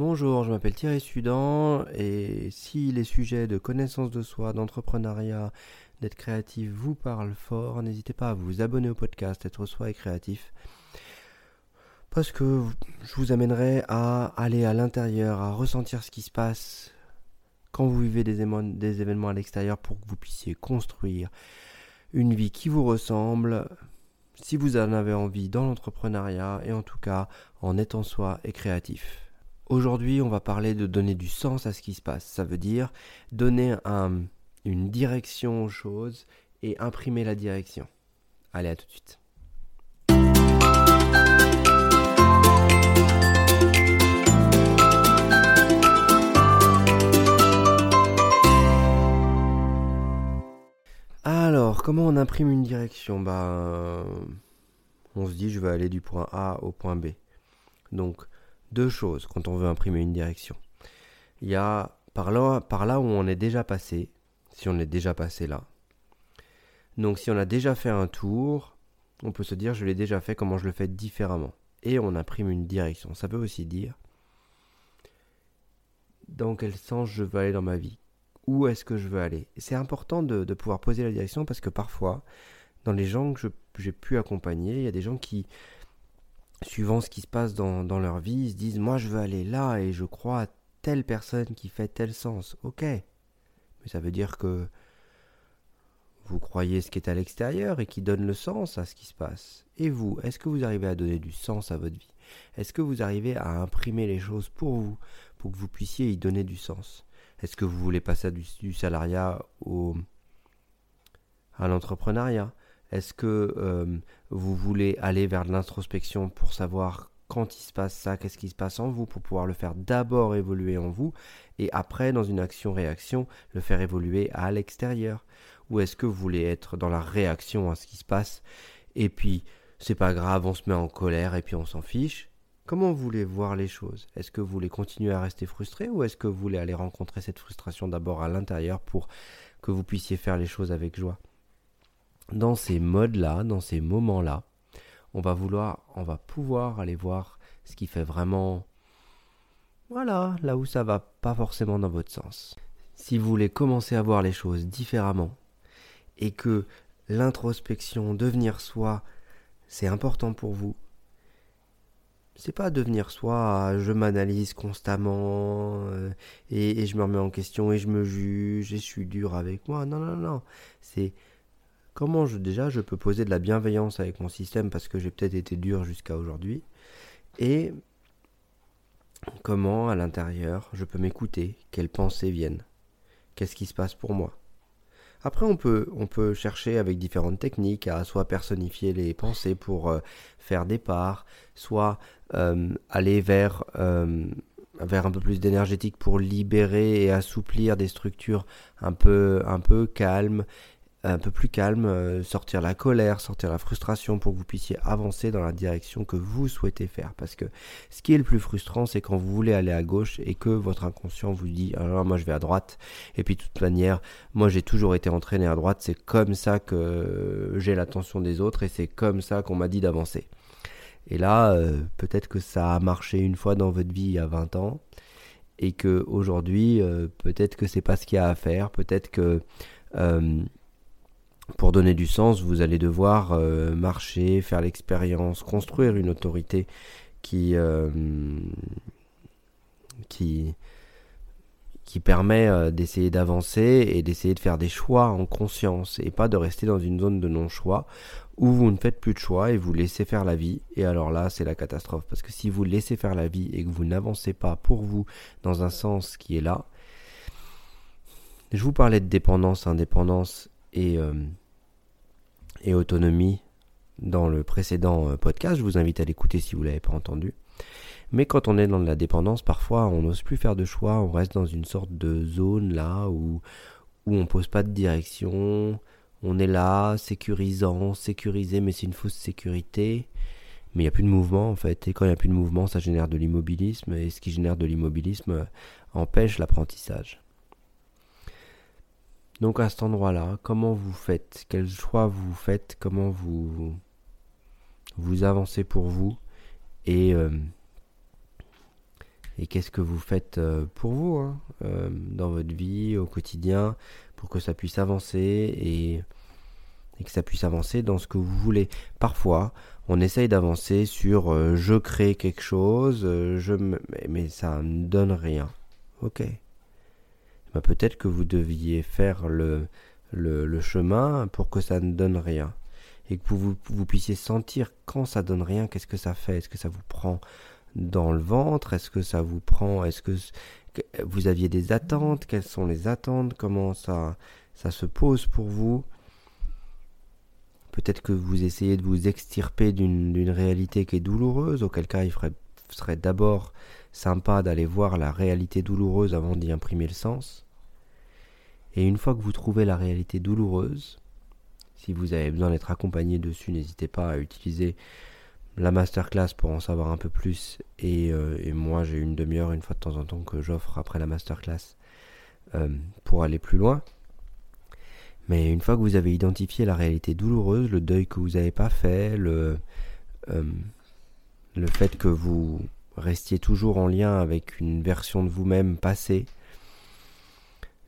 Bonjour, je m'appelle Thierry Sudan et si les sujets de connaissance de soi, d'entrepreneuriat, d'être créatif vous parlent fort, n'hésitez pas à vous abonner au podcast Être soi et créatif parce que je vous amènerai à aller à l'intérieur, à ressentir ce qui se passe quand vous vivez des, événements à l'extérieur pour que vous puissiez construire une vie qui vous ressemble, si vous en avez envie dans l'entrepreneuriat et en tout cas en étant soi et créatif. Aujourd'hui, on va parler de donner du sens à ce qui se passe. Ça veut dire donner une direction aux choses et imprimer la direction. Allez, à tout de suite. Alors, comment on imprime une direction? Bah, on se dit, je vais aller du point A au point B. Donc, deux choses quand on veut imprimer une direction. Il y a par là, par là où on est déjà passé, si on est déjà passé là. Donc si on a déjà fait un tour, on peut se dire je l'ai déjà fait, comment je le fais différemment? Et on imprime une direction. Ça veut aussi dire dans quel sens je veux aller dans ma vie? Où est-ce que je veux aller? C'est important de, de, pouvoir poser la direction parce que parfois, dans les gens que j'ai pu accompagner, il y a des gens qui suivant ce qui se passe dans, leur vie, ils se disent Moi, je veux aller là et je crois à telle personne qui fait tel sens. Ok. Mais ça veut dire que vous croyez ce qui est à l'extérieur et qui donne le sens à ce qui se passe. Et vous, est-ce que vous arrivez à donner du sens à votre vie? Est-ce que vous arrivez à imprimer les choses pour vous, pour que vous puissiez y donner du sens? Est-ce que vous voulez passer du, du salariat au, à l'entrepreneuriat? Est-ce que euh, vous voulez aller vers de l'introspection pour savoir quand il se passe ça, qu'est-ce qui se passe en vous, pour pouvoir le faire d'abord évoluer en vous, et après, dans une action-réaction, le faire évoluer à l'extérieur? Ou est-ce que vous voulez être dans la réaction à ce qui se passe, et puis c'est pas grave, on se met en colère, et puis on s'en fiche? Comment vous voulez voir les choses? Est-ce que vous voulez continuer à rester frustré, ou est-ce que vous voulez aller rencontrer cette frustration d'abord à l'intérieur pour que vous puissiez faire les choses avec joie? Dans ces modes-là, dans ces moments-là, on va vouloir, on va pouvoir aller voir ce qui fait vraiment, voilà, là où ça va pas forcément dans votre sens. Si vous voulez commencer à voir les choses différemment et que l'introspection, devenir soi, c'est important pour vous, c'est pas devenir soi, je m'analyse constamment euh, et, et, je me remets en question et je me juge et je suis dur avec moi. Non, non, non. C'est Comment je, déjà je peux poser de la bienveillance avec mon système parce que j'ai peut-être été dur jusqu'à aujourd'hui et comment à l'intérieur je peux m'écouter, quelles pensées viennent, qu'est-ce qui se passe pour moi. Après, on peut, on peut chercher avec différentes techniques à soit personnifier les pensées pour euh, faire des parts, soit euh, aller vers, euh, vers un peu plus d'énergétique pour libérer et assouplir des structures un peu, un peu calmes un peu plus calme, euh, sortir la colère, sortir la frustration pour que vous puissiez avancer dans la direction que vous souhaitez faire. Parce que ce qui est le plus frustrant, c'est quand vous voulez aller à gauche et que votre inconscient vous dit alors moi je vais à droite. Et puis de toute manière, moi j'ai toujours été entraîné à droite, c'est comme ça que j'ai l'attention des autres et c'est comme ça qu'on m'a dit d'avancer. Et là, euh, peut-être que ça a marché une fois dans votre vie il y a 20 ans et que aujourd'hui, euh, peut-être que c'est pas ce qu'il y a à faire, peut-être que pour donner du sens, vous allez devoir euh, marcher, faire l'expérience, construire une autorité qui, euh, qui, qui permet euh, d'essayer d'avancer et d'essayer de faire des choix en conscience et pas de rester dans une zone de non-choix où vous ne faites plus de choix et vous laissez faire la vie. Et alors là, c'est la catastrophe parce que si vous laissez faire la vie et que vous n'avancez pas pour vous dans un sens qui est là, je vous parlais de dépendance, indépendance et et autonomie dans le précédent euh, podcast. Je vous invite à l'écouter si vous ne l'avez pas entendu. Mais quand on est dans de la dépendance, parfois on n'ose plus faire de choix, on reste dans une sorte de zone là où, où on pose pas de direction, on est là, sécurisant, sécurisé, mais c'est une fausse sécurité. Mais il n'y a plus de mouvement en fait, et quand il n'y a plus de mouvement, ça génère de l'immobilisme, et ce qui génère de l'immobilisme euh, empêche l'apprentissage. Donc à cet endroit-là, comment vous faites? Quel choix vous faites? Comment vous vous avancez pour vous? Et, euh, et qu'est-ce que vous faites euh, pour vous hein, euh, dans votre vie au quotidien pour que ça puisse avancer et, que ça puisse avancer dans ce que vous voulez? Parfois, on essaye d'avancer sur je crée quelque chose, je mais ça ne donne rien. Ok. Bah, peut-être que vous deviez faire le, le, chemin pour que ça ne donne rien. Et que vous, vous puissiez sentir quand ça donne rien, qu'est-ce que ça fait, est-ce que ça vous prend dans le ventre? Est-ce que ça vous prend Est-ce que vous aviez des attentes? Quelles sont les attentes? Comment ça, ça se pose pour vous? Peut-être que vous essayez de vous extirper d'une réalité qui est douloureuse, auquel cas il serait d'abord sympa d'aller voir la réalité douloureuse avant d'y imprimer le sens. Et une fois que vous trouvez la réalité douloureuse, si vous avez besoin d'être accompagné dessus, n'hésitez pas à utiliser la masterclass pour en savoir un peu plus. Euh, et, moi, j'ai une demi-heure une fois de temps en temps que j'offre après la masterclass euh, pour aller plus loin. Mais une fois que vous avez identifié la réalité douloureuse, le deuil que vous n'avez pas fait, le, euh, le fait que vous restiez toujours en lien avec une version de vous-même passée,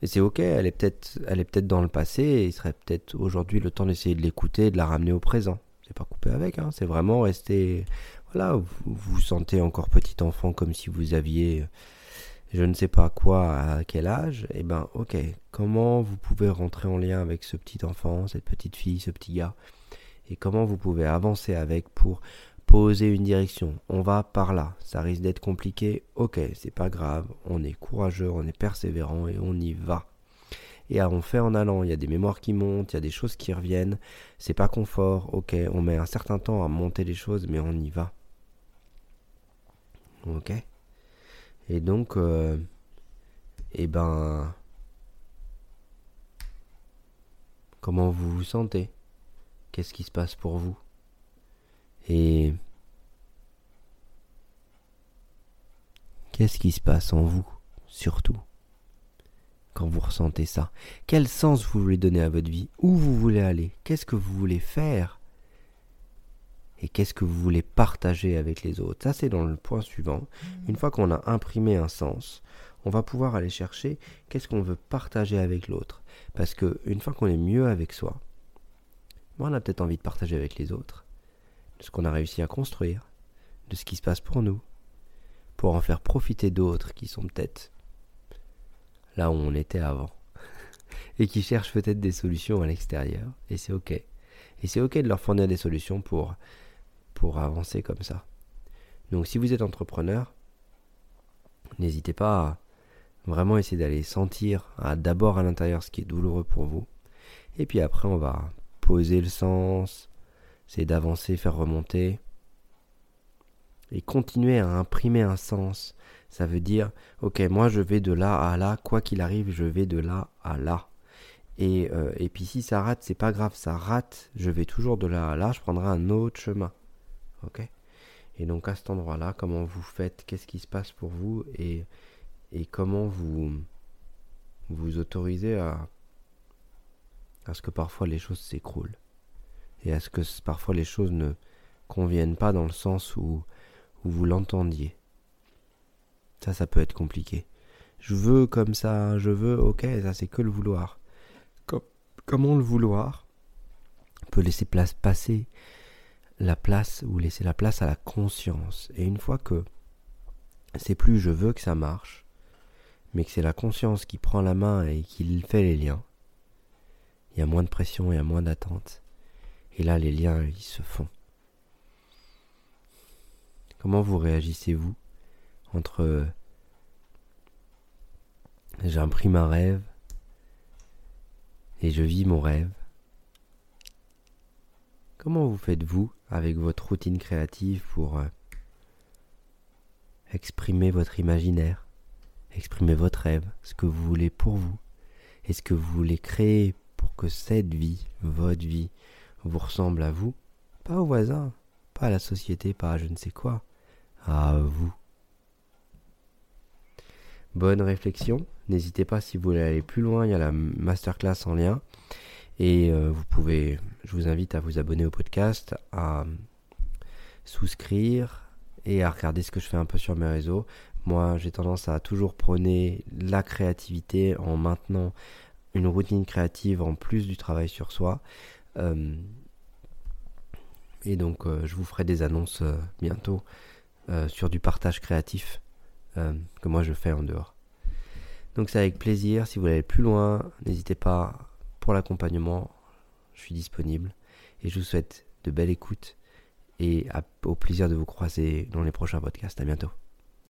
et c'est ok, elle est peut-être, dans le passé, et il serait peut-être aujourd'hui le temps d'essayer de l'écouter et de la ramener au présent pas coupé avec, hein. c'est vraiment rester. Voilà, vous vous sentez encore petit enfant comme si vous aviez je ne sais pas quoi à quel âge, et eh ben ok, comment vous pouvez rentrer en lien avec ce petit enfant, cette petite fille, ce petit gars, et comment vous pouvez avancer avec pour poser une direction. On va par là, ça risque d'être compliqué, ok, c'est pas grave, on est courageux, on est persévérant et on y va et on fait en allant. Il y a des mémoires qui montent, il y a des choses qui reviennent. C'est pas confort, ok, on met un certain temps à monter les choses, mais on y va. Ok Et donc, euh, eh ben, comment vous vous sentez? Qu'est-ce qui se passe pour vous? Et qu'est-ce qui se passe en vous, surtout quand vous ressentez ça? Quel sens vous voulez donner à votre vie? Où vous voulez aller? Qu'est-ce que vous voulez faire? Et qu'est-ce que vous voulez partager avec les autres? Ça, c'est dans le point suivant. Mmh. Une fois qu'on a imprimé un sens, on va pouvoir aller chercher qu'est-ce qu'on veut partager avec l'autre. Parce que une fois qu'on est mieux avec soi, on a peut-être envie de partager avec les autres de ce qu'on a réussi à construire, de ce qui se passe pour nous, pour en faire profiter d'autres qui sont peut-être là où on était avant. et qui cherchent peut-être des solutions à l'extérieur. Et c'est ok. Et c'est ok de leur fournir des solutions pour, pour avancer comme ça. Donc si vous êtes entrepreneur, n'hésitez pas à vraiment essayer d'aller sentir d'abord à l'intérieur ce qui est douloureux pour vous. Et puis après on va poser le sens, c'est d'avancer, faire remonter. Et continuer à imprimer un sens. Ça veut dire, ok, moi je vais de là à là, quoi qu'il arrive, je vais de là à là. Et, euh, et puis si ça rate, c'est pas grave, ça rate, je vais toujours de là à là, je prendrai un autre chemin. Ok? Et donc à cet endroit-là, comment vous faites, qu'est-ce qui se passe pour vous? Et, comment vous vous autorisez à, à ce que parfois les choses s'écroulent? Et à ce que parfois les choses ne conviennent pas dans le sens où, où vous l'entendiez? Ça, ça peut être compliqué. Je veux comme ça, je veux, ok, ça c'est que le vouloir. comment le vouloir peut laisser place passer la place ou laisser la place à la conscience. Et une fois que c'est plus je veux que ça marche, mais que c'est la conscience qui prend la main et qui fait les liens, il y a moins de pression, il y a moins d'attente. Et là, les liens, ils se font. Comment vous réagissez-vous entre j'imprime un rêve et je vis mon rêve? Comment vous faites-vous avec votre routine créative pour euh, exprimer votre imaginaire, exprimer votre rêve, ce que vous voulez pour vous, et ce que vous voulez créer pour que cette vie, votre vie, vous ressemble à vous, pas au voisin, pas à la société, pas à je ne sais quoi, à vous. Bonne réflexion. N'hésitez pas si vous voulez aller plus loin, il y a la masterclass en lien. Et euh, vous pouvez, je vous invite à vous abonner au podcast, à souscrire et à regarder ce que je fais un peu sur mes réseaux. Moi, j'ai tendance à toujours prôner la créativité en maintenant une routine créative en plus du travail sur soi. Euh, et donc, euh, je vous ferai des annonces euh, bientôt sur du partage créatif que moi je fais en dehors. Donc, c'est avec plaisir. Si vous voulez aller plus loin, n'hésitez pas pour l'accompagnement. Je suis disponible. Et je vous souhaite de belles écoutes et au plaisir de vous croiser dans les prochains podcasts. À bientôt.